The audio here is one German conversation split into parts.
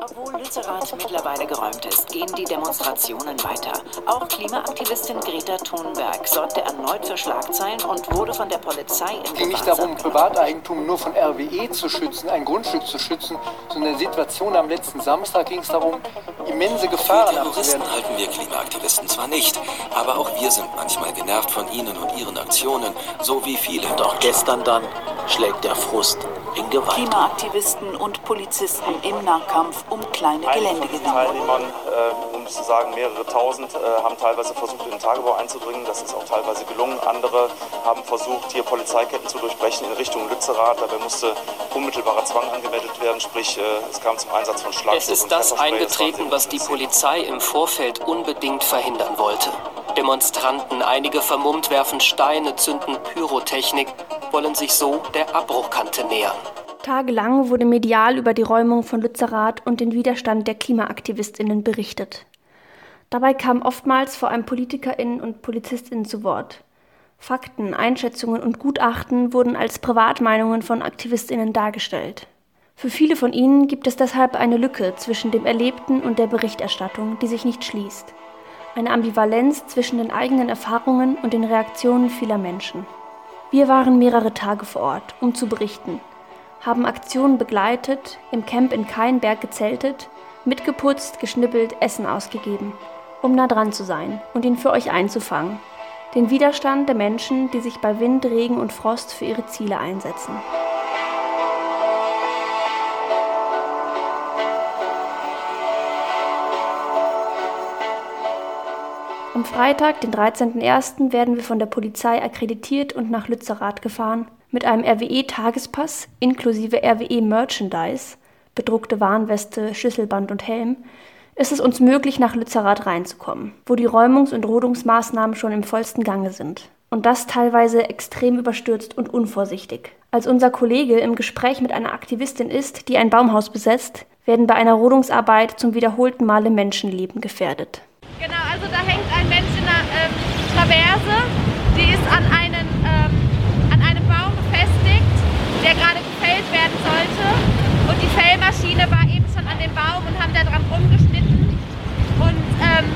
Obwohl Lützerath mittlerweile geräumt ist, gehen die Demonstrationen weiter. Auch Klimaaktivistin Greta Thunberg sorgte erneut für Schlagzeilen und wurde von der Polizei in Es ging nicht darum, Privateigentum nur von RWE zu schützen, ein Grundstück zu schützen, sondern in der Situation am letzten Samstag ging es darum, immense Gefahren Terroristen abzuwehren. halten wir Klimaaktivisten zwar nicht, aber auch wir sind manchmal genervt von ihnen und ihren Aktionen, so wie viele. Doch gestern dann schlägt der Frust in Gewalt. Klimaaktivisten und Polizisten im Nahkampf um kleine diesen Geländegewinne. Teilnehmern, äh, um es zu sagen, mehrere tausend, äh, haben teilweise versucht, in den Tagebau einzudringen. Das ist auch teilweise gelungen. Andere haben versucht, hier Polizeiketten zu durchbrechen in Richtung Lützerath. Dabei musste unmittelbarer Zwang angewendet werden, sprich, äh, es kam zum Einsatz von Schlagstock Es ist und das eingetreten, was die Polizei im Vorfeld unbedingt verhindern wollte. Demonstranten, einige vermummt, werfen Steine, zünden Pyrotechnik, wollen sich so der Abbruchkante nähern. Tagelang wurde medial über die Räumung von Lützerath und den Widerstand der KlimaaktivistInnen berichtet. Dabei kamen oftmals vor allem PolitikerInnen und PolizistInnen zu Wort. Fakten, Einschätzungen und Gutachten wurden als Privatmeinungen von AktivistInnen dargestellt. Für viele von ihnen gibt es deshalb eine Lücke zwischen dem Erlebten und der Berichterstattung, die sich nicht schließt. Eine Ambivalenz zwischen den eigenen Erfahrungen und den Reaktionen vieler Menschen. Wir waren mehrere Tage vor Ort, um zu berichten, haben Aktionen begleitet, im Camp in Keinberg gezeltet, mitgeputzt, geschnippelt, Essen ausgegeben, um nah dran zu sein und ihn für euch einzufangen. Den Widerstand der Menschen, die sich bei Wind, Regen und Frost für ihre Ziele einsetzen. Am Freitag, den 13.01., werden wir von der Polizei akkreditiert und nach Lützerath gefahren. Mit einem RWE-Tagespass inklusive RWE-Merchandise, bedruckte Warnweste, Schlüsselband und Helm, ist es uns möglich, nach Lützerath reinzukommen, wo die Räumungs- und Rodungsmaßnahmen schon im vollsten Gange sind. Und das teilweise extrem überstürzt und unvorsichtig. Als unser Kollege im Gespräch mit einer Aktivistin ist, die ein Baumhaus besetzt, werden bei einer Rodungsarbeit zum wiederholten Male Menschenleben gefährdet. Genau, also da hängt ein Mensch in einer ähm, Traverse, die ist an, einen, ähm, an einem Baum befestigt, der gerade gefällt werden sollte. Und die Fellmaschine war eben schon an dem Baum und haben da dran rumgeschnitten. Und ähm,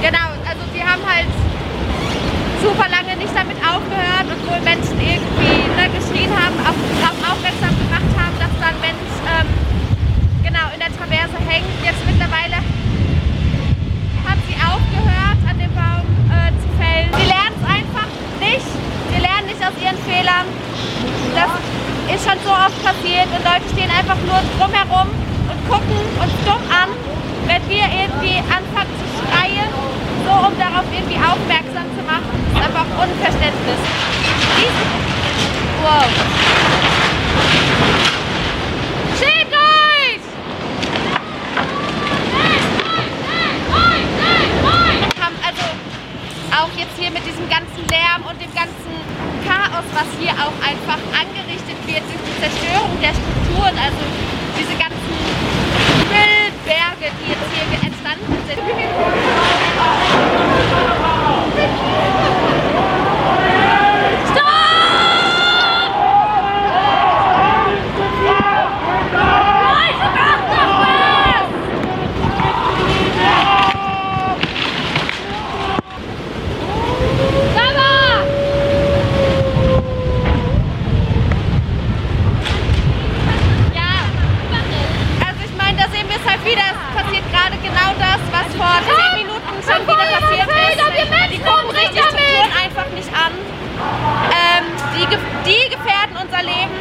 genau, also die haben halt super lange nicht damit aufgehört und wohl Menschen irgendwie ne, geschrien haben, auf, darauf aufmerksam gemacht haben, dass da ein Mensch ähm, genau in der Traverse hängt. Jetzt mittlerweile haben sie aufgehört, an dem Baum äh, zu fällen. Sie lernen es einfach nicht. Aus ihren Fehlern. Das ist schon so oft passiert und Leute stehen einfach nur drumherum und gucken uns dumm an, wenn wir irgendwie anfangen zu schreien, so um darauf irgendwie aufmerksam zu machen. Das ist einfach Unverständnis. Wow. Schämt euch! also auch jetzt hier mit diesem ganzen Lärm und dem ganzen Chaos, was hier auch einfach angerichtet wird durch die Zerstörung der Strukturen, also diese ganzen Müllberge, die jetzt hier entstanden sind. Ja, also ich meine, da sehen wir es halt wieder. Es passiert gerade genau das, was vor 10 Minuten schon wieder passiert ist. Die gucken sich die Strukturen einfach nicht an. Ähm, die, ge- die gefährden unser Leben.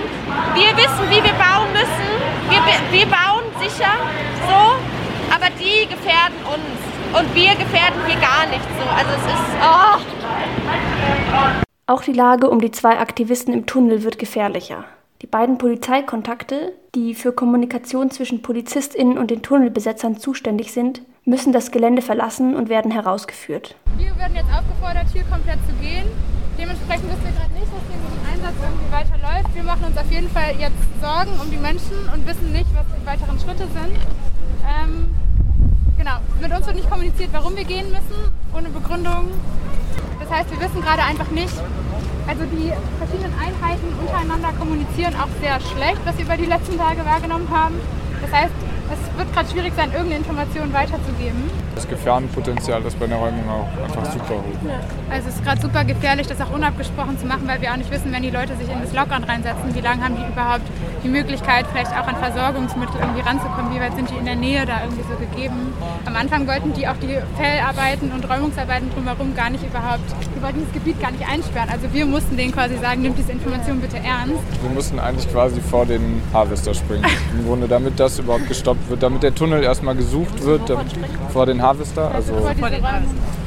Wir wissen, wie wir bauen müssen. Wir, wir bauen sicher so, aber die gefährden uns. Und wir gefährden hier gar nicht so. Also es ist. Oh. Auch die Lage um die zwei Aktivisten im Tunnel wird gefährlicher. Die beiden Polizeikontakte, die für Kommunikation zwischen PolizistInnen und den Tunnelbesetzern zuständig sind, müssen das Gelände verlassen und werden herausgeführt. Wir werden jetzt aufgefordert, hier komplett zu gehen. Dementsprechend wissen wir gerade nicht, was hier mit dem Einsatz irgendwie weiterläuft. Wir machen uns auf jeden Fall jetzt Sorgen um die Menschen und wissen nicht, was die weiteren Schritte sind. Ähm, genau, mit uns wird nicht kommuniziert, warum wir gehen müssen, ohne Begründung. Das heißt, wir wissen gerade einfach nicht. Also die verschiedenen Einheiten untereinander kommunizieren auch sehr schlecht, was wir über die letzten Tage wahrgenommen haben. Das heißt, es wird gerade schwierig sein, irgendeine Information weiterzugeben. Das Gefahrenpotenzial ist bei der Räumung auch einfach super hoch. Also es ist gerade super gefährlich, das auch unabgesprochen zu machen, weil wir auch nicht wissen, wenn die Leute sich in das Lockdown reinsetzen, wie lange haben die überhaupt die Möglichkeit, vielleicht auch an Versorgungsmittel irgendwie ranzukommen, wie weit sind die in der Nähe da irgendwie so gegeben. Am Anfang wollten die auch die Fellarbeiten und Räumungsarbeiten drumherum gar nicht überhaupt, die wollten dieses Gebiet gar nicht einsperren. Also wir mussten denen quasi sagen, nimmt diese Information bitte ernst. Wir mussten eigentlich quasi vor den Harvester springen. Im Grunde, damit das überhaupt gestoppt wird, damit der Tunnel erstmal gesucht wird vor den Harvester. Also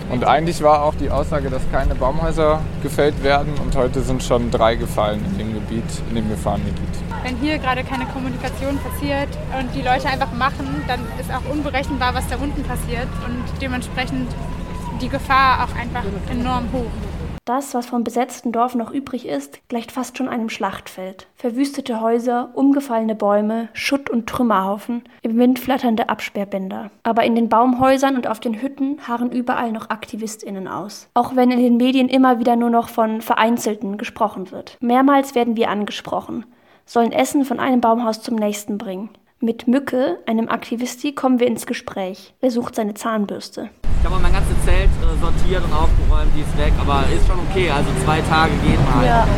und eigentlich war auch die Aussage, dass keine Baumhäuser gefällt werden und heute sind schon drei gefallen in dem Gebiet, in dem Gefahrengebiet. Wenn hier gerade keine Kommunikation passiert und die Leute einfach machen, dann ist auch unberechenbar, was da unten passiert und dementsprechend die Gefahr auch einfach enorm hoch. Das, was vom besetzten Dorf noch übrig ist, gleicht fast schon einem Schlachtfeld. Verwüstete Häuser, umgefallene Bäume, Schutt und Trümmerhaufen, im Wind flatternde Absperrbänder. Aber in den Baumhäusern und auf den Hütten harren überall noch AktivistInnen aus. Auch wenn in den Medien immer wieder nur noch von Vereinzelten gesprochen wird. Mehrmals werden wir angesprochen, sollen Essen von einem Baumhaus zum nächsten bringen. Mit Mücke, einem Aktivisti, kommen wir ins Gespräch. Er sucht seine Zahnbürste. Ich habe mein ganzes Zelt äh, sortiert und aufgeräumt, die ist weg, aber ist schon okay. Also zwei Tage geht mal. Ja.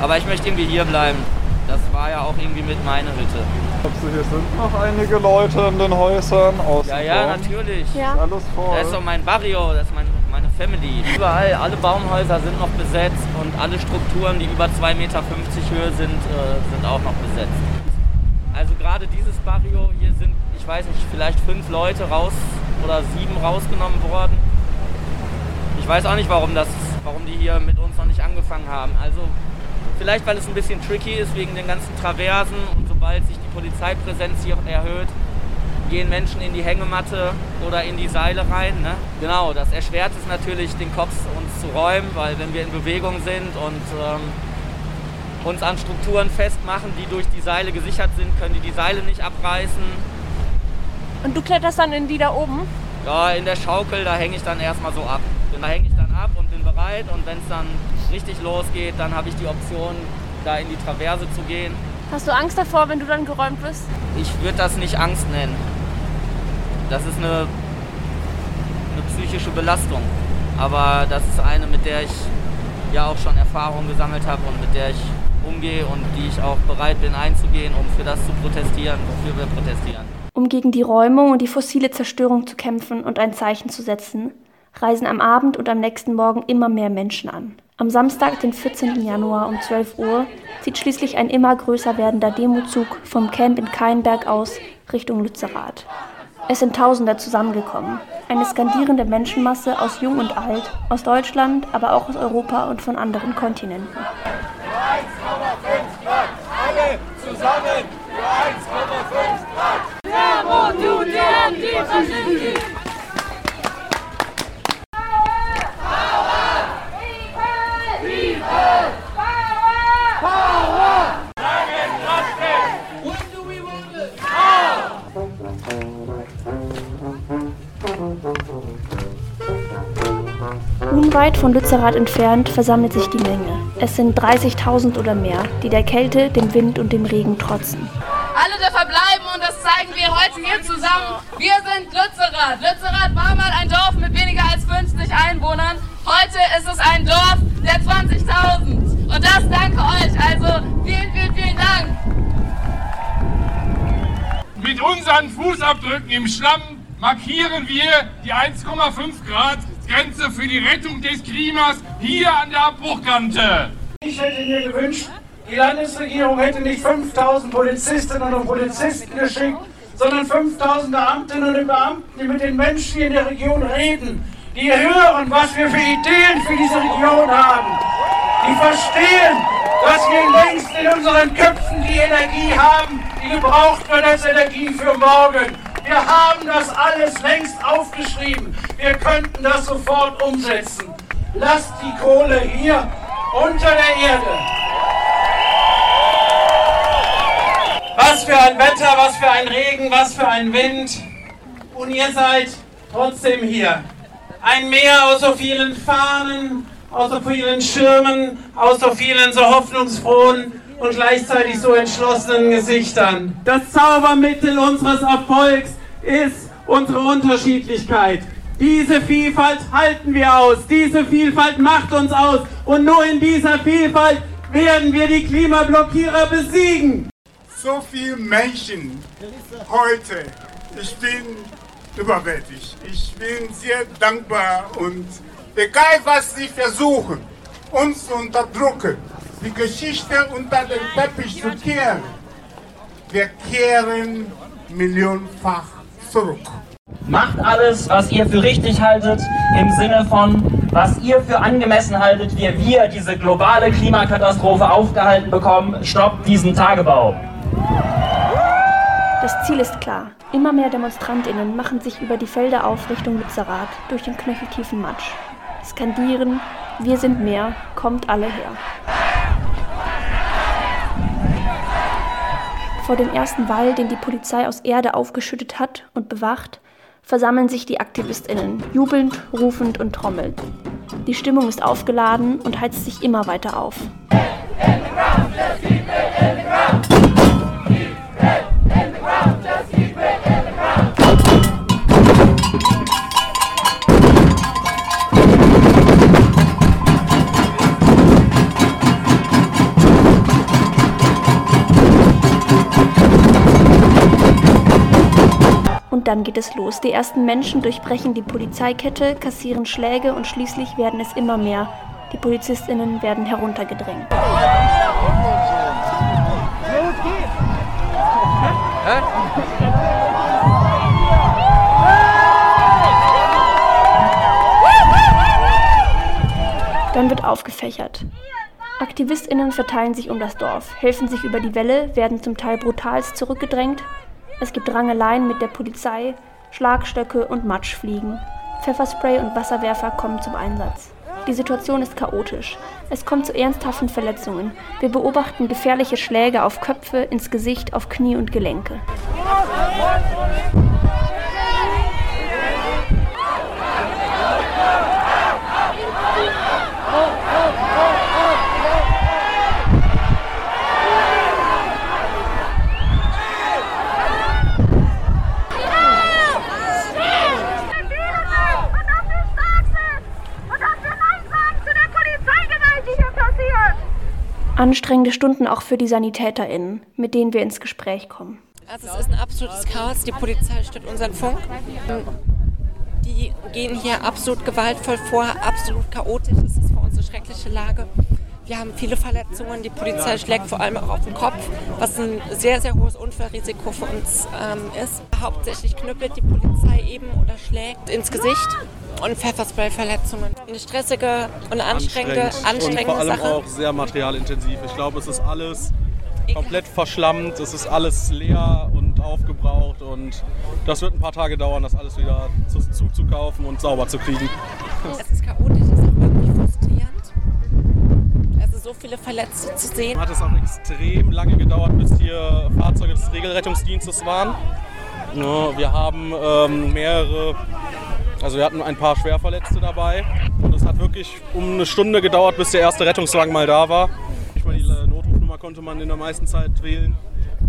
Aber ich möchte irgendwie hier bleiben. Das war ja auch irgendwie mit meiner Hütte. Glaubst du, hier sind noch einige Leute in den Häusern aus Ja, ja, natürlich. Ja. Ist alles voll. Das ist doch mein Barrio, das ist mein, meine Family. Überall, alle Baumhäuser sind noch besetzt und alle Strukturen, die über 2,50 Meter Höhe sind, äh, sind auch noch besetzt. Also gerade dieses Barrio, hier sind, ich weiß nicht, vielleicht fünf Leute raus oder sieben rausgenommen worden. Ich weiß auch nicht, warum, das, warum die hier mit uns noch nicht angefangen haben. Also vielleicht, weil es ein bisschen tricky ist wegen den ganzen Traversen und sobald sich die Polizeipräsenz hier erhöht, gehen Menschen in die Hängematte oder in die Seile rein. Ne? Genau, das erschwert es natürlich, den Kopf uns zu räumen, weil wenn wir in Bewegung sind und ähm, uns an Strukturen festmachen, die durch die Seile gesichert sind, können die die Seile nicht abreißen. Und du kletterst dann in die da oben? Ja, in der Schaukel, da hänge ich dann erstmal so ab. Da hänge ich dann ab und bin bereit und wenn es dann richtig losgeht, dann habe ich die Option, da in die Traverse zu gehen. Hast du Angst davor, wenn du dann geräumt bist? Ich würde das nicht Angst nennen. Das ist eine, eine psychische Belastung. Aber das ist eine, mit der ich ja auch schon Erfahrung gesammelt habe und mit der ich umgehe und die ich auch bereit bin einzugehen, um für das zu protestieren, wofür wir protestieren. Um gegen die Räumung und die fossile Zerstörung zu kämpfen und ein Zeichen zu setzen, reisen am Abend und am nächsten Morgen immer mehr Menschen an. Am Samstag, den 14. Januar um 12 Uhr, zieht schließlich ein immer größer werdender Demozug vom Camp in Keinberg aus Richtung Lützerath. Es sind Tausende zusammengekommen. Eine skandierende Menschenmasse aus Jung und Alt, aus Deutschland, aber auch aus Europa und von anderen Kontinenten. 1,5 Grad, alle zusammen für 1,5 Grad. Terror, du, die Unweit von Lützerath entfernt versammelt sich die Menge. Es sind 30.000 oder mehr, die der Kälte, dem Wind und dem Regen trotzen. Alle da verbleiben und das zeigen wir heute hier zusammen. Wir sind Lützerath. Lützerath war mal ein Dorf mit weniger als 50 Einwohnern. Heute ist es ein Dorf der 20.000. Und das danke euch. Also vielen, vielen, vielen Dank. Mit unseren Fußabdrücken im Schlamm markieren wir die 1,5 Grad Grenze für die Rettung des Klimas hier an der Abbruchkante. Ich hätte mir gewünscht, die Landesregierung hätte nicht 5000 Polizistinnen und Polizisten geschickt, sondern 5000 Beamtinnen und Beamten, die mit den Menschen hier in der Region reden, die hören, was wir für Ideen für diese Region haben, die verstehen, dass wir längst in unseren Köpfen die Energie haben, die gebraucht wird als Energie für morgen. Wir haben das alles längst aufgeschrieben. Wir könnten das sofort umsetzen. Lasst die Kohle hier unter der Erde. Was für ein Wetter, was für ein Regen, was für ein Wind. Und ihr seid trotzdem hier. Ein Meer aus so vielen Fahnen, aus so vielen Schirmen, aus so vielen so hoffnungsfrohen und gleichzeitig so entschlossenen Gesichtern. Das Zaubermittel unseres Erfolgs ist unsere Unterschiedlichkeit. Diese Vielfalt halten wir aus. Diese Vielfalt macht uns aus. Und nur in dieser Vielfalt werden wir die Klimablockierer besiegen. So viele Menschen heute. Ich bin überwältigt. Ich bin sehr dankbar und egal was sie versuchen, uns zu unterdrücken, die Geschichte unter den Teppich zu kehren, wir kehren millionenfach zurück. Macht alles, was ihr für richtig haltet, im Sinne von, was ihr für angemessen haltet, wie wir diese globale Klimakatastrophe aufgehalten bekommen. Stoppt diesen Tagebau. Das Ziel ist klar. Immer mehr DemonstrantInnen machen sich über die Felder auf Richtung Lützerath durch den knöcheltiefen Matsch. Skandieren, wir sind mehr, kommt alle her. Vor dem ersten Wall, den die Polizei aus Erde aufgeschüttet hat und bewacht, versammeln sich die AktivistInnen, jubelnd, rufend und trommelnd. Die Stimmung ist aufgeladen und heizt sich immer weiter auf. Dann geht es los. Die ersten Menschen durchbrechen die Polizeikette, kassieren Schläge und schließlich werden es immer mehr. Die Polizistinnen werden heruntergedrängt. Dann wird aufgefächert. AktivistInnen verteilen sich um das Dorf, helfen sich über die Welle, werden zum Teil brutalst zurückgedrängt es gibt Rangeleien mit der Polizei, Schlagstöcke und Matschfliegen. Pfefferspray und Wasserwerfer kommen zum Einsatz. Die Situation ist chaotisch. Es kommt zu ernsthaften Verletzungen. Wir beobachten gefährliche Schläge auf Köpfe, ins Gesicht, auf Knie und Gelenke. Anstrengende Stunden auch für die SanitäterInnen, mit denen wir ins Gespräch kommen. Also es ist ein absolutes Chaos. Die Polizei stört unseren Funk. Die gehen hier absolut gewaltvoll vor, absolut chaotisch. Es ist für uns eine schreckliche Lage. Wir haben viele Verletzungen. Die Polizei schlägt vor allem auch auf den Kopf, was ein sehr, sehr hohes Unfallrisiko für uns ähm, ist. Hauptsächlich knüppelt die Polizei eben oder schlägt ins Gesicht und Pfefferspray-Verletzungen. Eine stressige und anstrengende, anstrengend. anstrengende und vor allem Sache. auch sehr materialintensiv. Ich glaube, es ist alles komplett verschlammt, es ist alles leer und aufgebraucht und das wird ein paar Tage dauern, das alles wieder zu, zuzukaufen und sauber zu kriegen. Es ist chaotisch, so viele Verletzte zu sehen. Hat es auch extrem lange gedauert, bis hier Fahrzeuge des Regelrettungsdienstes waren. Ja, wir haben ähm, mehrere also wir hatten ein paar Schwerverletzte dabei und es hat wirklich um eine Stunde gedauert, bis der erste Rettungswagen mal da war. Ich meine, die Notrufnummer konnte man in der meisten Zeit wählen.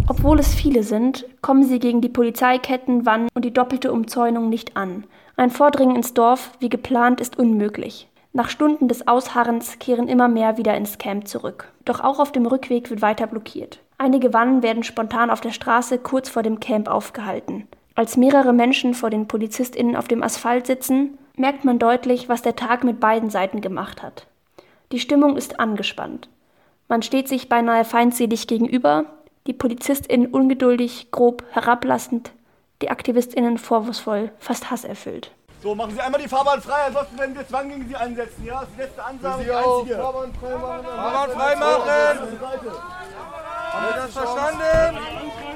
Obwohl es viele sind, kommen sie gegen die Polizeiketten, Wannen und die doppelte Umzäunung nicht an. Ein Vordringen ins Dorf, wie geplant, ist unmöglich. Nach Stunden des Ausharrens kehren immer mehr wieder ins Camp zurück. Doch auch auf dem Rückweg wird weiter blockiert. Einige Wannen werden spontan auf der Straße kurz vor dem Camp aufgehalten. Als mehrere Menschen vor den PolizistInnen auf dem Asphalt sitzen, merkt man deutlich, was der Tag mit beiden Seiten gemacht hat. Die Stimmung ist angespannt. Man steht sich beinahe feindselig gegenüber, die PolizistInnen ungeduldig, grob, herablassend, die AktivistInnen vorwurfsvoll, fast hasserfüllt. So, machen Sie einmal die Fahrbahn frei, ansonsten werden wir Zwang gegen Sie einsetzen. Ja, das ist die letzte Ansage, die einzige. Fahrbahn frei machen. Fahrbahn frei machen! Haben wir das verstanden?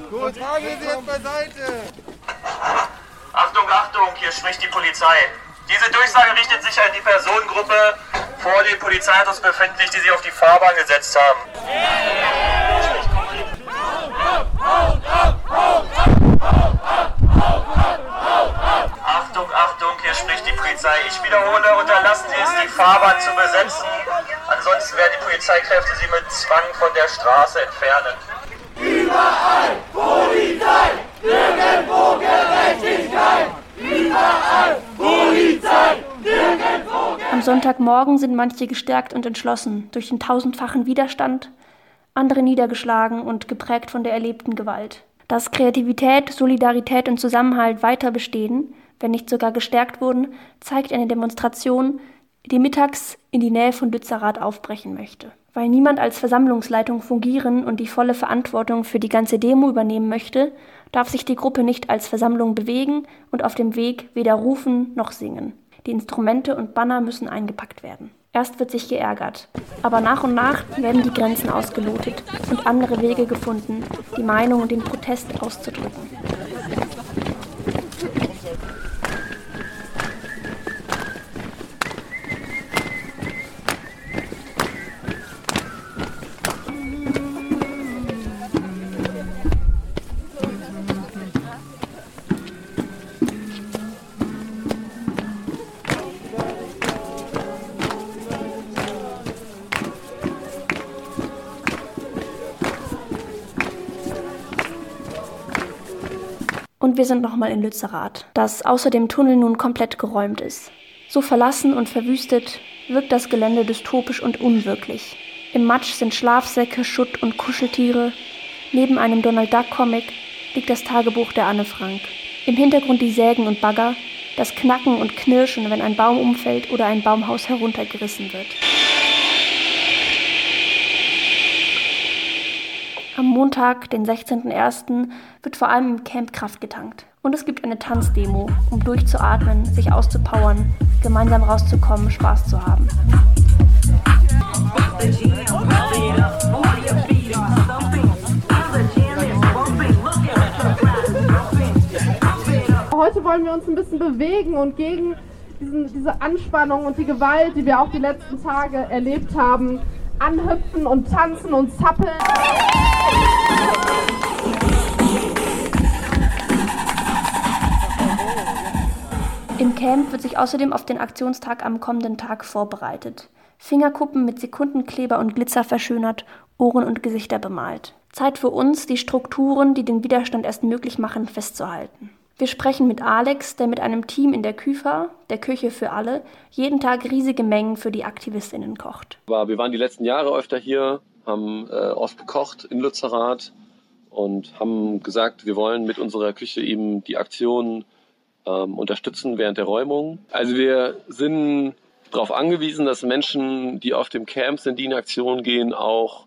Gut, tragen Sie jetzt beiseite. Achtung, Achtung, hier spricht die Polizei. Diese Durchsage richtet sich an die Personengruppe vor dem Polizeiautos befindlich, die sich auf die Fahrbahn gesetzt haben. Achtung, ich wiederhole, unterlassen Sie es, die Fahrbahn zu besetzen. Ansonsten werden die Polizeikräfte Sie mit Zwang von der Straße entfernen. Überall Polizei, nirgendwo Gerechtigkeit. Überall Polizei, nirgendwo Gerechtigkeit. Am Sonntagmorgen sind manche gestärkt und entschlossen durch den tausendfachen Widerstand, andere niedergeschlagen und geprägt von der erlebten Gewalt. Dass Kreativität, Solidarität und Zusammenhalt weiter bestehen, wenn nicht sogar gestärkt wurden, zeigt eine Demonstration, die mittags in die Nähe von Lützerath aufbrechen möchte. Weil niemand als Versammlungsleitung fungieren und die volle Verantwortung für die ganze Demo übernehmen möchte, darf sich die Gruppe nicht als Versammlung bewegen und auf dem Weg weder rufen noch singen. Die Instrumente und Banner müssen eingepackt werden. Erst wird sich geärgert, aber nach und nach werden die Grenzen ausgelotet und andere Wege gefunden, die Meinung und den Protest auszudrücken. Wir sind nochmal in Lützerath, das außer dem Tunnel nun komplett geräumt ist. So verlassen und verwüstet wirkt das Gelände dystopisch und unwirklich. Im Matsch sind Schlafsäcke, Schutt und Kuscheltiere. Neben einem Donald Duck Comic liegt das Tagebuch der Anne Frank. Im Hintergrund die Sägen und Bagger, das Knacken und Knirschen, wenn ein Baum umfällt oder ein Baumhaus heruntergerissen wird. Am Montag, den 16.01., wird vor allem im Camp Kraft getankt. Und es gibt eine Tanzdemo, um durchzuatmen, sich auszupowern, gemeinsam rauszukommen, Spaß zu haben. Heute wollen wir uns ein bisschen bewegen und gegen diesen, diese Anspannung und die Gewalt, die wir auch die letzten Tage erlebt haben, anhüpfen und tanzen und zappeln. Im Camp wird sich außerdem auf den Aktionstag am kommenden Tag vorbereitet. Fingerkuppen mit Sekundenkleber und Glitzer verschönert, Ohren und Gesichter bemalt. Zeit für uns, die Strukturen, die den Widerstand erst möglich machen, festzuhalten. Wir sprechen mit Alex, der mit einem Team in der Küfa, der Küche für alle, jeden Tag riesige Mengen für die AktivistInnen kocht. Wir waren die letzten Jahre öfter hier, haben äh, oft gekocht in Lützerath und haben gesagt, wir wollen mit unserer Küche eben die Aktion ähm, unterstützen während der Räumung. Also wir sind darauf angewiesen, dass Menschen, die auf dem Camp sind, die in Aktion gehen, auch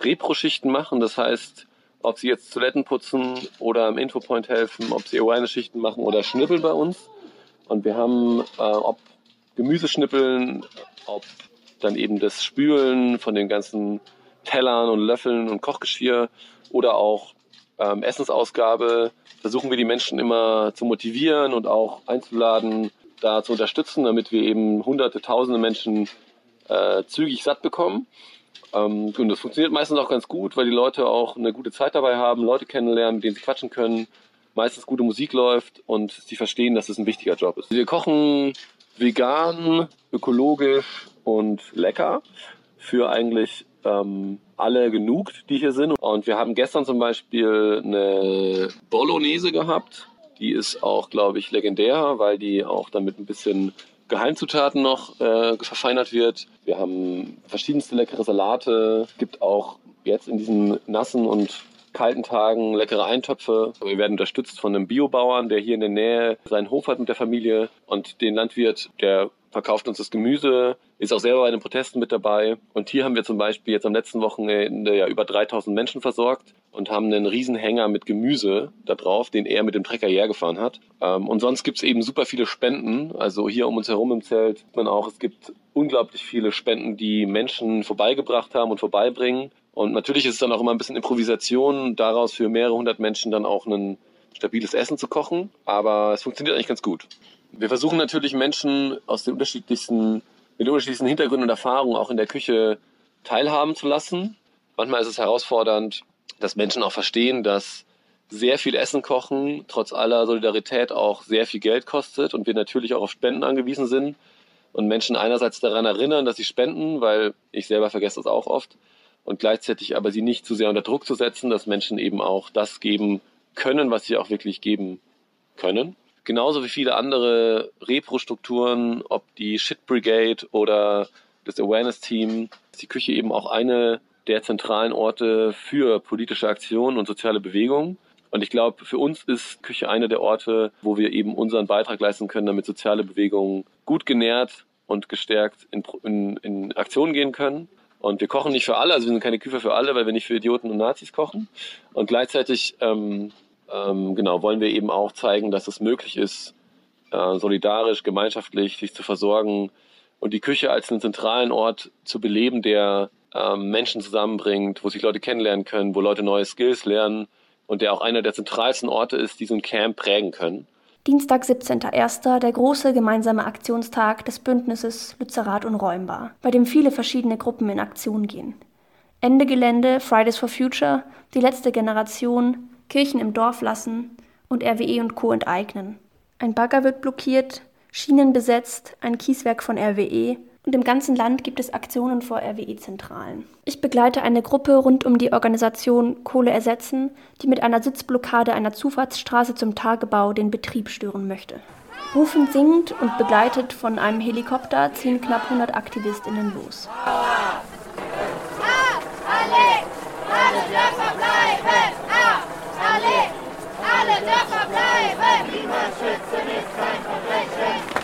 Repro-Schichten machen. Das heißt, ob sie jetzt Toiletten putzen oder am Infopoint helfen, ob sie Awareness-Schichten machen oder schnippeln bei uns. Und wir haben, äh, ob Gemüseschnippeln, ob dann eben das Spülen von den ganzen Tellern und Löffeln und Kochgeschirr oder auch ähm, Essensausgabe versuchen wir die Menschen immer zu motivieren und auch einzuladen, da zu unterstützen, damit wir eben hunderte, tausende Menschen äh, zügig satt bekommen. Ähm, und das funktioniert meistens auch ganz gut, weil die Leute auch eine gute Zeit dabei haben, Leute kennenlernen, mit denen sie quatschen können, meistens gute Musik läuft und sie verstehen, dass es ein wichtiger Job ist. Wir kochen vegan, ökologisch und lecker für eigentlich ähm, alle genugt, die hier sind. Und wir haben gestern zum Beispiel eine Bolognese gehabt. Die ist auch, glaube ich, legendär, weil die auch damit ein bisschen Geheimzutaten noch äh, verfeinert wird. Wir haben verschiedenste leckere Salate. Es gibt auch jetzt in diesen nassen und kalten Tagen leckere Eintöpfe. Wir werden unterstützt von einem Biobauern, der hier in der Nähe seinen Hof hat mit der Familie und den Landwirt, der verkauft uns das Gemüse, ist auch selber bei den Protesten mit dabei. Und hier haben wir zum Beispiel jetzt am letzten Wochenende ja über 3000 Menschen versorgt und haben einen riesen Hänger mit Gemüse da drauf, den er mit dem Trecker hergefahren hat. Ähm, und sonst gibt es eben super viele Spenden. Also hier um uns herum im Zelt sieht man auch, es gibt unglaublich viele Spenden, die Menschen vorbeigebracht haben und vorbeibringen. Und natürlich ist es dann auch immer ein bisschen Improvisation, daraus für mehrere hundert Menschen dann auch ein stabiles Essen zu kochen. Aber es funktioniert eigentlich ganz gut. Wir versuchen natürlich Menschen aus den unterschiedlichsten, mit unterschiedlichsten Hintergründen und Erfahrungen auch in der Küche teilhaben zu lassen. Manchmal ist es herausfordernd, dass Menschen auch verstehen, dass sehr viel Essen kochen, trotz aller Solidarität auch sehr viel Geld kostet und wir natürlich auch auf Spenden angewiesen sind und Menschen einerseits daran erinnern, dass sie spenden, weil ich selber vergesse das auch oft und gleichzeitig aber sie nicht zu sehr unter Druck zu setzen, dass Menschen eben auch das geben können, was sie auch wirklich geben können. Genauso wie viele andere Repro-Strukturen, ob die Shit Brigade oder das Awareness Team, ist die Küche eben auch eine der zentralen Orte für politische Aktionen und soziale Bewegungen. Und ich glaube, für uns ist Küche einer der Orte, wo wir eben unseren Beitrag leisten können, damit soziale Bewegungen gut genährt und gestärkt in, in, in Aktion gehen können. Und wir kochen nicht für alle, also wir sind keine Küche für alle, weil wir nicht für Idioten und Nazis kochen. Und gleichzeitig ähm, ähm, genau, wollen wir eben auch zeigen, dass es möglich ist, äh, solidarisch, gemeinschaftlich sich zu versorgen und die Küche als einen zentralen Ort zu beleben, der ähm, Menschen zusammenbringt, wo sich Leute kennenlernen können, wo Leute neue Skills lernen und der auch einer der zentralsten Orte ist, die so ein Camp prägen können. Dienstag, 17.01., der große gemeinsame Aktionstag des Bündnisses Lützerath Unräumbar, bei dem viele verschiedene Gruppen in Aktion gehen. Ende Gelände, Fridays for Future, die letzte Generation, Kirchen im Dorf lassen und RWE und Co. enteignen. Ein Bagger wird blockiert, Schienen besetzt, ein Kieswerk von RWE und im ganzen Land gibt es Aktionen vor RWE-Zentralen. Ich begleite eine Gruppe rund um die Organisation Kohle ersetzen, die mit einer Sitzblockade einer Zufahrtsstraße zum Tagebau den Betrieb stören möchte. Rufend singend und begleitet von einem Helikopter ziehen knapp 100 AktivistInnen los. Alle Dörfer bleiben! Ah, alle, alle Dörfer bleiben! Niemand schützen ist kein Verbrechen!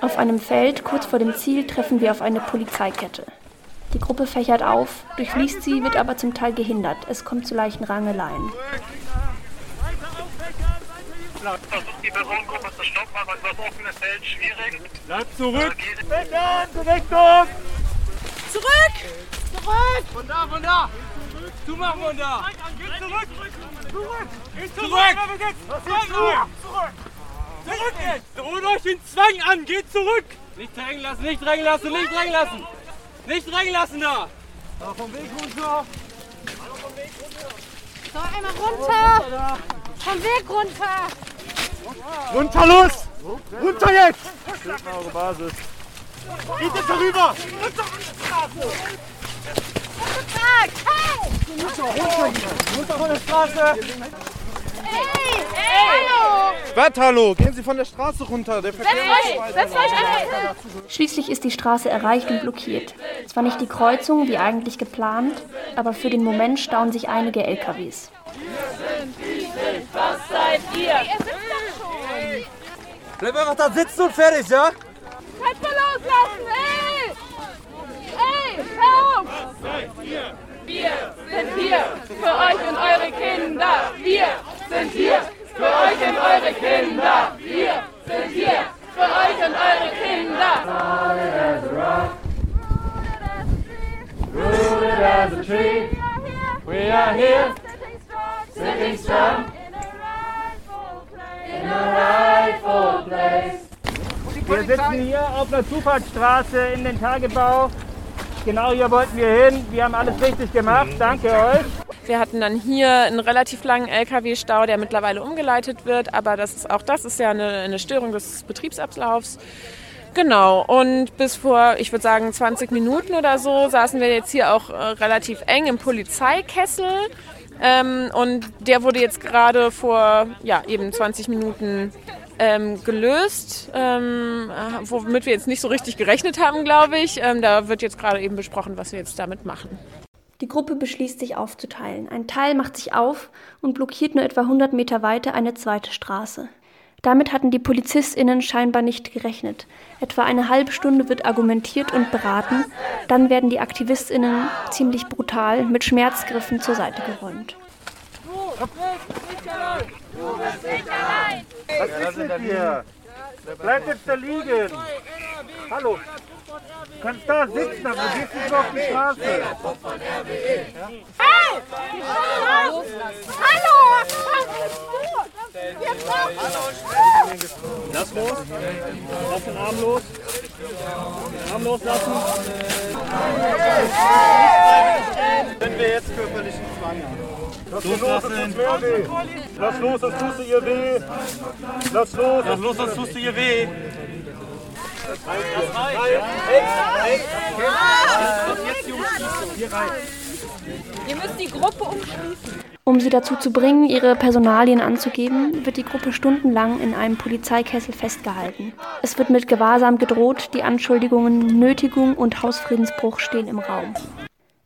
Auf einem Feld kurz vor dem Ziel treffen wir auf eine Polizeikette. Die Gruppe fächert auf, durchfließt sie, wird aber zum Teil gehindert. Es kommt zu leichten Rangeleien. Versucht die Personengruppe zu stoppen, aber über das offene Feld schwierig. Bleib zurück! Weckern! Richtung! Zurück! Zurück! Von da, von da! Zumachen von da! Geht zurück! Zurück! Zurück! Zurück! Zurück! Zurück! Zurück jetzt! Holt euch den Zwang an! Geht zurück! Nicht drängen lassen, nicht drängen lassen, nicht drängen lassen! Nicht drängen lassen da! Da vom Weg runter! So, einmal runter! Vom Weg runter! Runter los! Runter jetzt! Eure Basis. Geht jetzt darüber! Runter von der Straße! Hey! Runter von der Straße! Hey! Hey! Hallo! Was, hallo? Gehen Sie von der Straße runter. Der Verkehr euch einfach Schließlich ist die Straße erreicht und blockiert. Zwar nicht die Kreuzung wie eigentlich geplant, aber für den Moment stauen sich einige LKWs. Was seid ihr? Ihr sitzt doch schon! Bleib einfach da sitzen und fertig, ja? Könnt mal loslassen! Hey! Hey! Hör auf! Wir sind hier für euch und eure Kinder! Wir sind hier für euch und eure Kinder! Wir sind hier für euch und eure Kinder! Rooted as a tree. We are here, sitting strong in a rightful place. Wir sitzen hier auf einer Zufahrtsstraße in den Tagebau. Genau hier wollten wir hin. Wir haben alles richtig gemacht. Danke euch. Wir hatten dann hier einen relativ langen LKW-Stau, der mittlerweile umgeleitet wird, aber das ist, auch das ist ja eine, eine Störung des Betriebsablaufs. Genau, und bis vor, ich würde sagen, 20 Minuten oder so saßen wir jetzt hier auch äh, relativ eng im Polizeikessel. Ähm, und der wurde jetzt gerade vor ja, eben 20 Minuten ähm, gelöst, ähm, äh, womit wir jetzt nicht so richtig gerechnet haben, glaube ich. Ähm, da wird jetzt gerade eben besprochen, was wir jetzt damit machen. Die Gruppe beschließt sich aufzuteilen. Ein Teil macht sich auf und blockiert nur etwa 100 Meter weiter eine zweite Straße. Damit hatten die PolizistInnen scheinbar nicht gerechnet. Etwa eine halbe Stunde wird argumentiert und beraten, dann werden die AktivistInnen ziemlich brutal mit Schmerzgriffen zur Seite geräumt. Du bist nicht allein! Was ist mit dir? Bleib jetzt da liegen. Hallo. Du kannst da sitzen, aber du gehst nicht auf die Straße. Hey! Hallo! Hallo! Lass los. Lass den Arm los. Den Arm loslassen. Wenn wir jetzt körperlichen Zwang haben. Lass los, das tut weh. Lass los, das tust du ihr weh. Lass los. Lass los, das tust du ihr weh. Das reicht. Jetzt, Jungs, hier rein. Ihr müsst die Gruppe umschließen. Um sie dazu zu bringen, ihre Personalien anzugeben, wird die Gruppe stundenlang in einem Polizeikessel festgehalten. Es wird mit Gewahrsam gedroht, die Anschuldigungen Nötigung und Hausfriedensbruch stehen im Raum.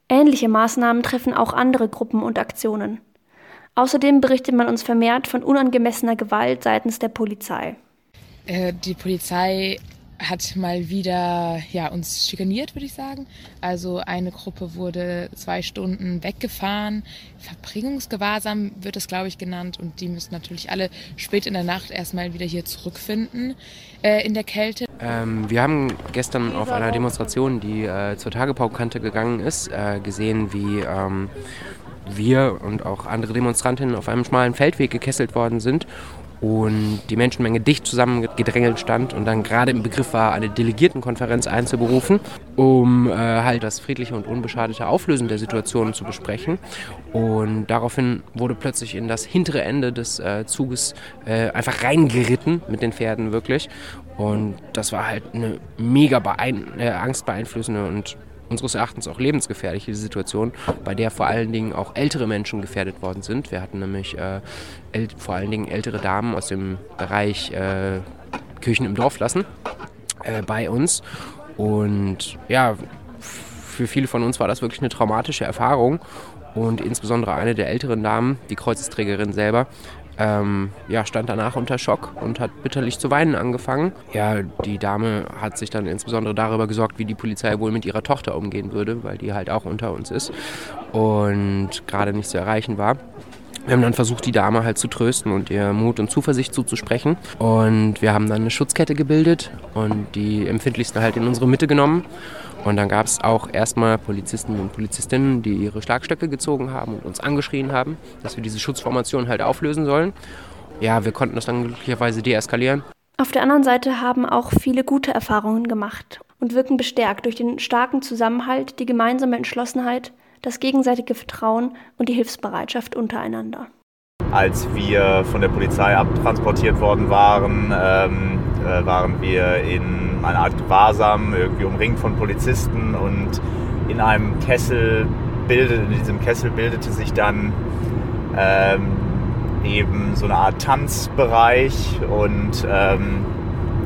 Ähnliche Maßnahmen treffen auch andere Gruppen und Aktionen. Außerdem berichtet man uns vermehrt von unangemessener Gewalt seitens der Polizei. Äh, die Polizei hat mal wieder ja, uns schikaniert, würde ich sagen. Also eine Gruppe wurde zwei Stunden weggefahren. Verbringungsgewahrsam wird es, glaube ich, genannt. Und die müssen natürlich alle spät in der Nacht erstmal wieder hier zurückfinden äh, in der Kälte. Ähm, wir haben gestern auf einer Demonstration, die äh, zur Tagepaukante gegangen ist, äh, gesehen, wie ähm, wir und auch andere Demonstrantinnen auf einem schmalen Feldweg gekesselt worden sind und die Menschenmenge dicht zusammengedrängelt stand und dann gerade im Begriff war, eine Delegiertenkonferenz einzuberufen, um äh, halt das friedliche und unbeschadete Auflösen der Situation zu besprechen. Und daraufhin wurde plötzlich in das hintere Ende des äh, Zuges äh, einfach reingeritten mit den Pferden wirklich. Und das war halt eine mega beein äh, angstbeeinflößende und unseres Erachtens auch lebensgefährliche Situation, bei der vor allen Dingen auch ältere Menschen gefährdet worden sind. Wir hatten nämlich äh, vor allen Dingen ältere Damen aus dem Bereich äh, Kirchen im Dorf lassen äh, bei uns. Und ja, für viele von uns war das wirklich eine traumatische Erfahrung. Und insbesondere eine der älteren Damen, die Kreuzesträgerin selber, ähm, ja, stand danach unter Schock und hat bitterlich zu weinen angefangen. Ja, die Dame hat sich dann insbesondere darüber gesorgt, wie die Polizei wohl mit ihrer Tochter umgehen würde, weil die halt auch unter uns ist und gerade nicht zu erreichen war. Wir haben dann versucht, die Dame halt zu trösten und ihr Mut und Zuversicht zuzusprechen. Und wir haben dann eine Schutzkette gebildet und die empfindlichsten halt in unsere Mitte genommen und dann gab es auch erstmal Polizisten und Polizistinnen, die ihre Schlagstöcke gezogen haben und uns angeschrien haben, dass wir diese Schutzformation halt auflösen sollen. Ja, wir konnten das dann glücklicherweise deeskalieren. Auf der anderen Seite haben auch viele gute Erfahrungen gemacht und wirken bestärkt durch den starken Zusammenhalt, die gemeinsame Entschlossenheit, das gegenseitige Vertrauen und die Hilfsbereitschaft untereinander. Als wir von der Polizei abtransportiert worden waren, ähm, äh, waren wir in einer Art Gewahrsam, irgendwie umringt von Polizisten und in einem Kessel bildete, in diesem Kessel bildete sich dann ähm, eben so eine Art Tanzbereich und ähm,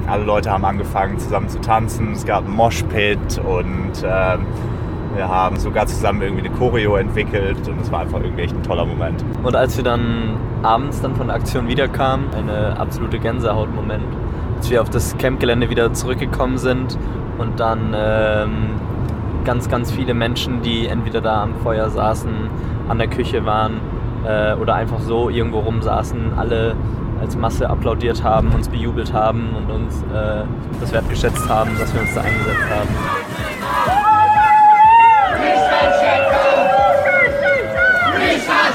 alle Leute haben angefangen zusammen zu tanzen. Es gab ein Moshpit und ähm, wir haben sogar zusammen irgendwie eine Choreo entwickelt und es war einfach irgendwie echt ein toller Moment. Und als wir dann abends dann von der Aktion wiederkamen, eine absolute Gänsehautmoment als wir auf das Campgelände wieder zurückgekommen sind und dann ähm, ganz, ganz viele Menschen, die entweder da am Feuer saßen, an der Küche waren äh, oder einfach so irgendwo rumsaßen, alle als Masse applaudiert haben, uns bejubelt haben und uns äh, das wertgeschätzt haben, dass wir uns da eingesetzt haben.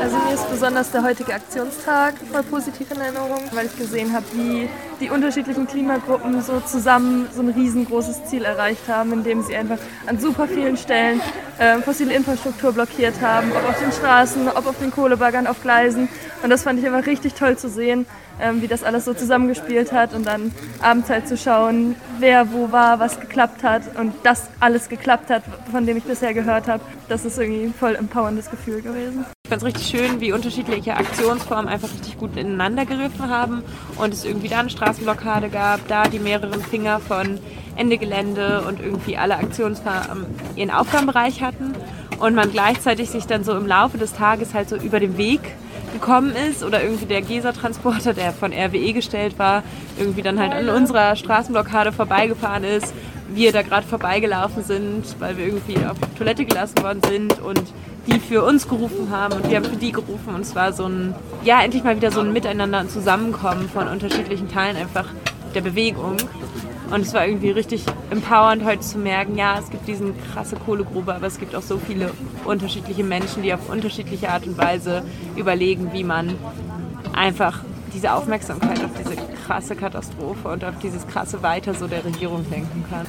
Also mir ist besonders der heutige Aktionstag voll positiv in Erinnerung, weil ich gesehen habe, wie die unterschiedlichen Klimagruppen so zusammen so ein riesengroßes Ziel erreicht haben, indem sie einfach an super vielen Stellen äh, fossile Infrastruktur blockiert haben, ob auf den Straßen, ob auf den Kohlebaggern, auf Gleisen. Und das fand ich einfach richtig toll zu sehen, ähm, wie das alles so zusammengespielt hat und dann abends halt zu schauen, wer wo war, was geklappt hat und das alles geklappt hat, von dem ich bisher gehört habe. Das ist irgendwie ein voll empowerndes Gefühl gewesen. Fand es richtig schön, wie unterschiedliche Aktionsformen einfach richtig gut ineinander gegriffen haben und es irgendwie da eine Straßenblockade gab, da die mehreren Finger von Ende Gelände und irgendwie alle Aktionsformen ihren Aufgabenbereich hatten und man gleichzeitig sich dann so im Laufe des Tages halt so über den Weg gekommen ist oder irgendwie der GESA-Transporter, der von RWE gestellt war, irgendwie dann halt an unserer Straßenblockade vorbeigefahren ist, wir da gerade vorbeigelaufen sind, weil wir irgendwie auf Toilette gelassen worden sind und die für uns gerufen haben und wir haben für die gerufen und es war so ein, ja, endlich mal wieder so ein Miteinander und Zusammenkommen von unterschiedlichen Teilen einfach der Bewegung. Und es war irgendwie richtig empowernd, heute zu merken, ja, es gibt diesen krasse Kohlegrube, aber es gibt auch so viele unterschiedliche Menschen, die auf unterschiedliche Art und Weise überlegen, wie man einfach diese Aufmerksamkeit auf diese krasse Katastrophe und auf dieses krasse Weiter so der Regierung lenken kann.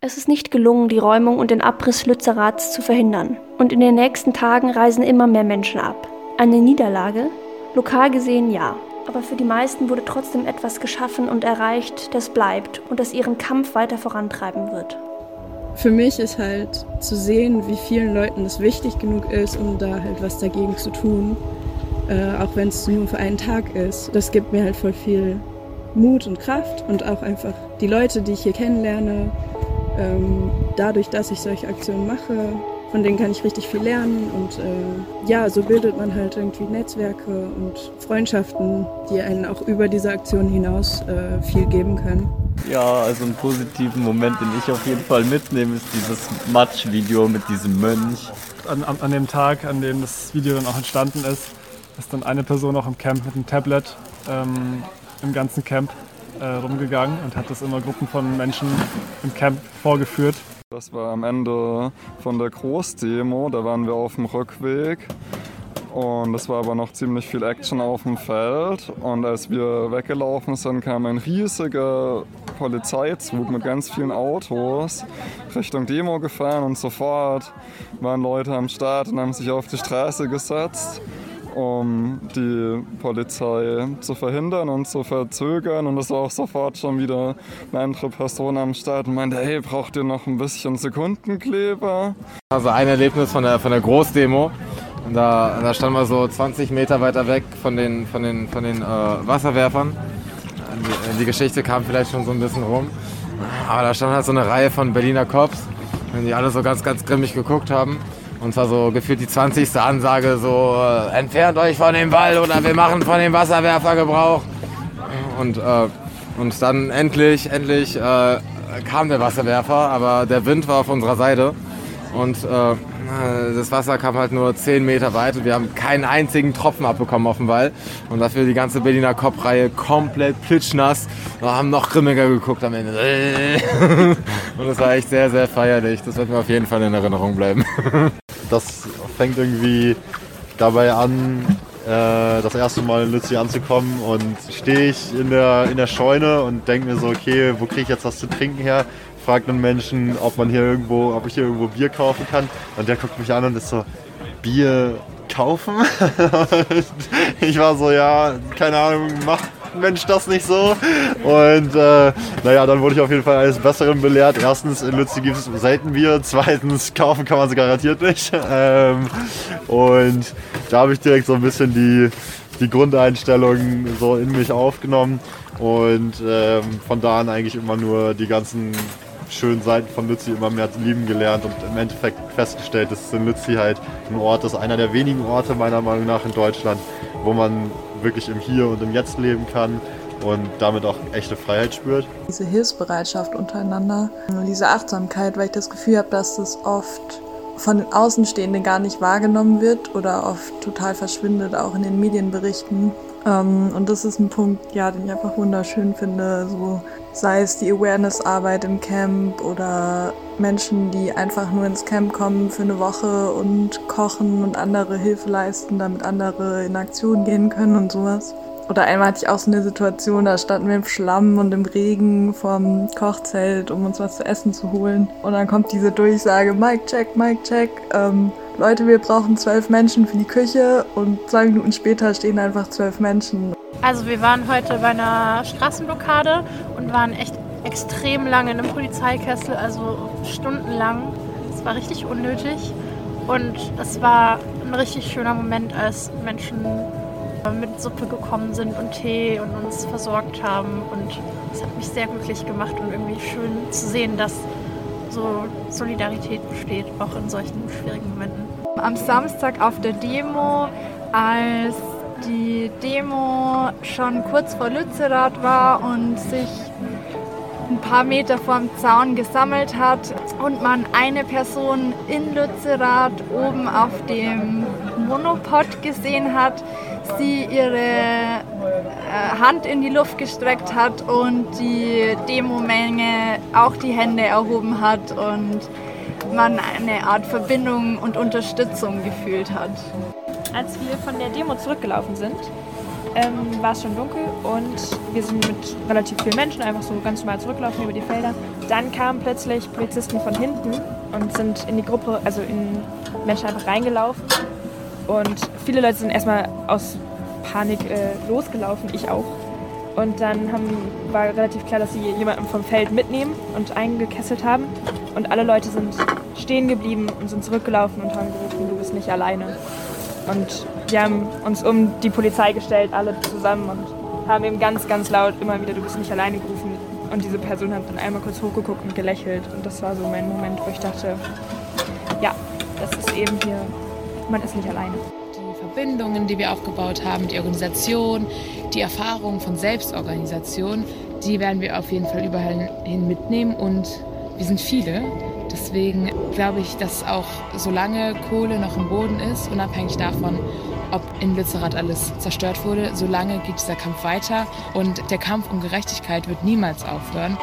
Es ist nicht gelungen, die Räumung und den Abriss Lützerats zu verhindern. Und in den nächsten Tagen reisen immer mehr Menschen ab. Eine Niederlage? Lokal gesehen ja. Aber für die meisten wurde trotzdem etwas geschaffen und erreicht, das bleibt und das ihren Kampf weiter vorantreiben wird. Für mich ist halt zu sehen, wie vielen Leuten es wichtig genug ist, um da halt was dagegen zu tun, äh, auch wenn es nur für einen Tag ist. Das gibt mir halt voll viel Mut und Kraft und auch einfach die Leute, die ich hier kennenlerne, ähm, dadurch, dass ich solche Aktionen mache, von denen kann ich richtig viel lernen und äh, ja, so bildet man halt irgendwie Netzwerke und Freundschaften, die einen auch über diese Aktion hinaus äh, viel geben können. Ja, also einen positiven Moment, den ich auf jeden Fall mitnehme, ist dieses Matsch-Video mit diesem Mönch. An, an, an, dem Tag, an dem das Video dann auch entstanden ist, ist dann eine Person auch im Camp mit einem Tablet ähm, im ganzen Camp äh, rumgegangen und hat das immer Gruppen von Menschen im Camp vorgeführt. Das war am Ende von der Großdemo, da waren wir auf dem Rückweg und es war aber noch ziemlich viel Action auf dem Feld. Und als wir weggelaufen sind, kam ein riesiger Polizeizug mit ganz vielen Autos Richtung Demo gefahren und sofort waren Leute am Start und haben sich auf die Straße gesetzt um die Polizei zu verhindern und zu verzögern. Und es war auch sofort schon wieder eine andere Person am Start und meinte, hey, braucht ihr noch ein bisschen Sekundenkleber? Also ein Erlebnis von der, von der Großdemo. Da, da standen wir so 20 Meter weiter weg von den, von den, von den äh, Wasserwerfern. Die, die, Geschichte kam vielleicht schon so ein bisschen rum. Aber da stand halt so eine Reihe von Berliner Cops, die alle so ganz, ganz grimmig geguckt haben. Und zwar so gefühlt die 20. Ansage, so äh, entfernt euch von dem Ball oder wir machen von dem Wasserwerfer Gebrauch. Und, äh, und dann endlich, endlich äh, kam der Wasserwerfer, aber der Wind war auf unserer Seite. Und äh, das Wasser kam halt nur 10 Meter weit und wir haben keinen einzigen Tropfen abbekommen auf dem Ball. Und dafür die ganze Berliner Kopfreihe komplett plitschnass. Wir haben noch grimmiger geguckt am Ende. und das war echt sehr, sehr feierlich. Das wird mir auf jeden Fall in Erinnerung bleiben. das fängt irgendwie dabei an, äh, das erste Mal in Lützig anzukommen und stehe ich in der, in der Scheune und denke mir so, okay, wo kriege ich jetzt was zu trinken her? Fragt einen Menschen, ob man hier irgendwo, ob ich hier irgendwo Bier kaufen kann. Und der guckt mich an und ist so, Bier kaufen? ich war so, ja, keine Ahnung, macht Mensch das nicht so? Und äh, naja, dann wurde ich auf jeden Fall eines Besseren belehrt. Erstens, in Lützi gibt es selten Bier. Zweitens, kaufen kann man sie garantiert nicht. Ähm, und da habe ich direkt so ein bisschen die, die Grundeinstellung so in mich aufgenommen. Und ähm, von da an eigentlich immer nur die ganzen schönen Seiten von Lützi immer mehr lieben gelernt und im Endeffekt festgestellt, dass in Lützi halt ein Ort ist, einer der wenigen Orte meiner Meinung nach in Deutschland, wo man wirklich im Hier und im Jetzt leben kann und damit auch echte Freiheit spürt. Diese Hilfsbereitschaft untereinander, diese Achtsamkeit, weil ich das Gefühl habe, dass das oft von den Außenstehenden gar nicht wahrgenommen wird oder oft total verschwindet, auch in den Medienberichten. Ähm, und das ist ein Punkt, ja, den ich einfach wunderschön finde. So, sei es die Awareness-Arbeit im Camp oder Menschen, die einfach nur ins Camp kommen für eine Woche und kochen und andere Hilfe leisten, damit andere in Aktion gehen können und sowas. Oder einmal hatte ich auch so eine Situation, da standen wir im Schlamm und im Regen vorm Kochzelt, um uns was zu essen zu holen. Und dann kommt diese Durchsage, Mike check, Mike check. Ähm, Leute, wir brauchen zwölf Menschen für die Küche und zwei Minuten später stehen einfach zwölf Menschen. Also wir waren heute bei einer Straßenblockade und waren echt extrem lange in einem Polizeikessel, also stundenlang. Es war richtig unnötig und es war ein richtig schöner Moment, als Menschen mit Suppe gekommen sind und Tee und uns versorgt haben. Und es hat mich sehr glücklich gemacht und irgendwie schön zu sehen, dass so Solidarität besteht, auch in solchen schwierigen Momenten. Am Samstag auf der Demo, als die Demo schon kurz vor Lützerath war und sich ein paar Meter vorm Zaun gesammelt hat und man eine Person in Lützerath oben auf dem Monopod gesehen hat, sie ihre äh, Hand in die Luft gestreckt hat und die Demomenge auch die Hände erhoben hat und man eine Art Verbindung und Unterstützung gefühlt hat. Als wir von der Demo zurückgelaufen sind, ähm, war es schon dunkel und wir sind mit relativ vielen Menschen einfach so ganz normal zurückgelaufen über die Felder. Dann kamen plötzlich Polizisten von hinten und sind in die Gruppe, also in Menschen einfach reingelaufen. Und viele Leute sind erstmal aus Panik äh, losgelaufen, ich auch. Und dann haben, war relativ klar, dass sie jemanden vom Feld mitnehmen und eingekesselt haben. Und alle Leute sind stehen geblieben und sind zurückgelaufen und haben gerufen, du bist nicht alleine. Und wir haben uns um die Polizei gestellt, alle zusammen und haben eben ganz, ganz laut immer wieder, du bist nicht alleine gerufen. Und diese Person hat dann einmal kurz hochgeguckt und gelächelt. Und das war so mein Moment, wo ich dachte, ja, das ist eben hier, man ist nicht alleine. Die Verbindungen, die wir aufgebaut haben, die Organisation, die Erfahrung von Selbstorganisation, die werden wir auf jeden Fall überall hin mitnehmen. Und wir sind viele. Deswegen glaube ich, dass auch solange Kohle noch im Boden ist, unabhängig davon, ob in Lützerath alles zerstört wurde, solange geht dieser Kampf weiter und der Kampf um Gerechtigkeit wird niemals aufhören.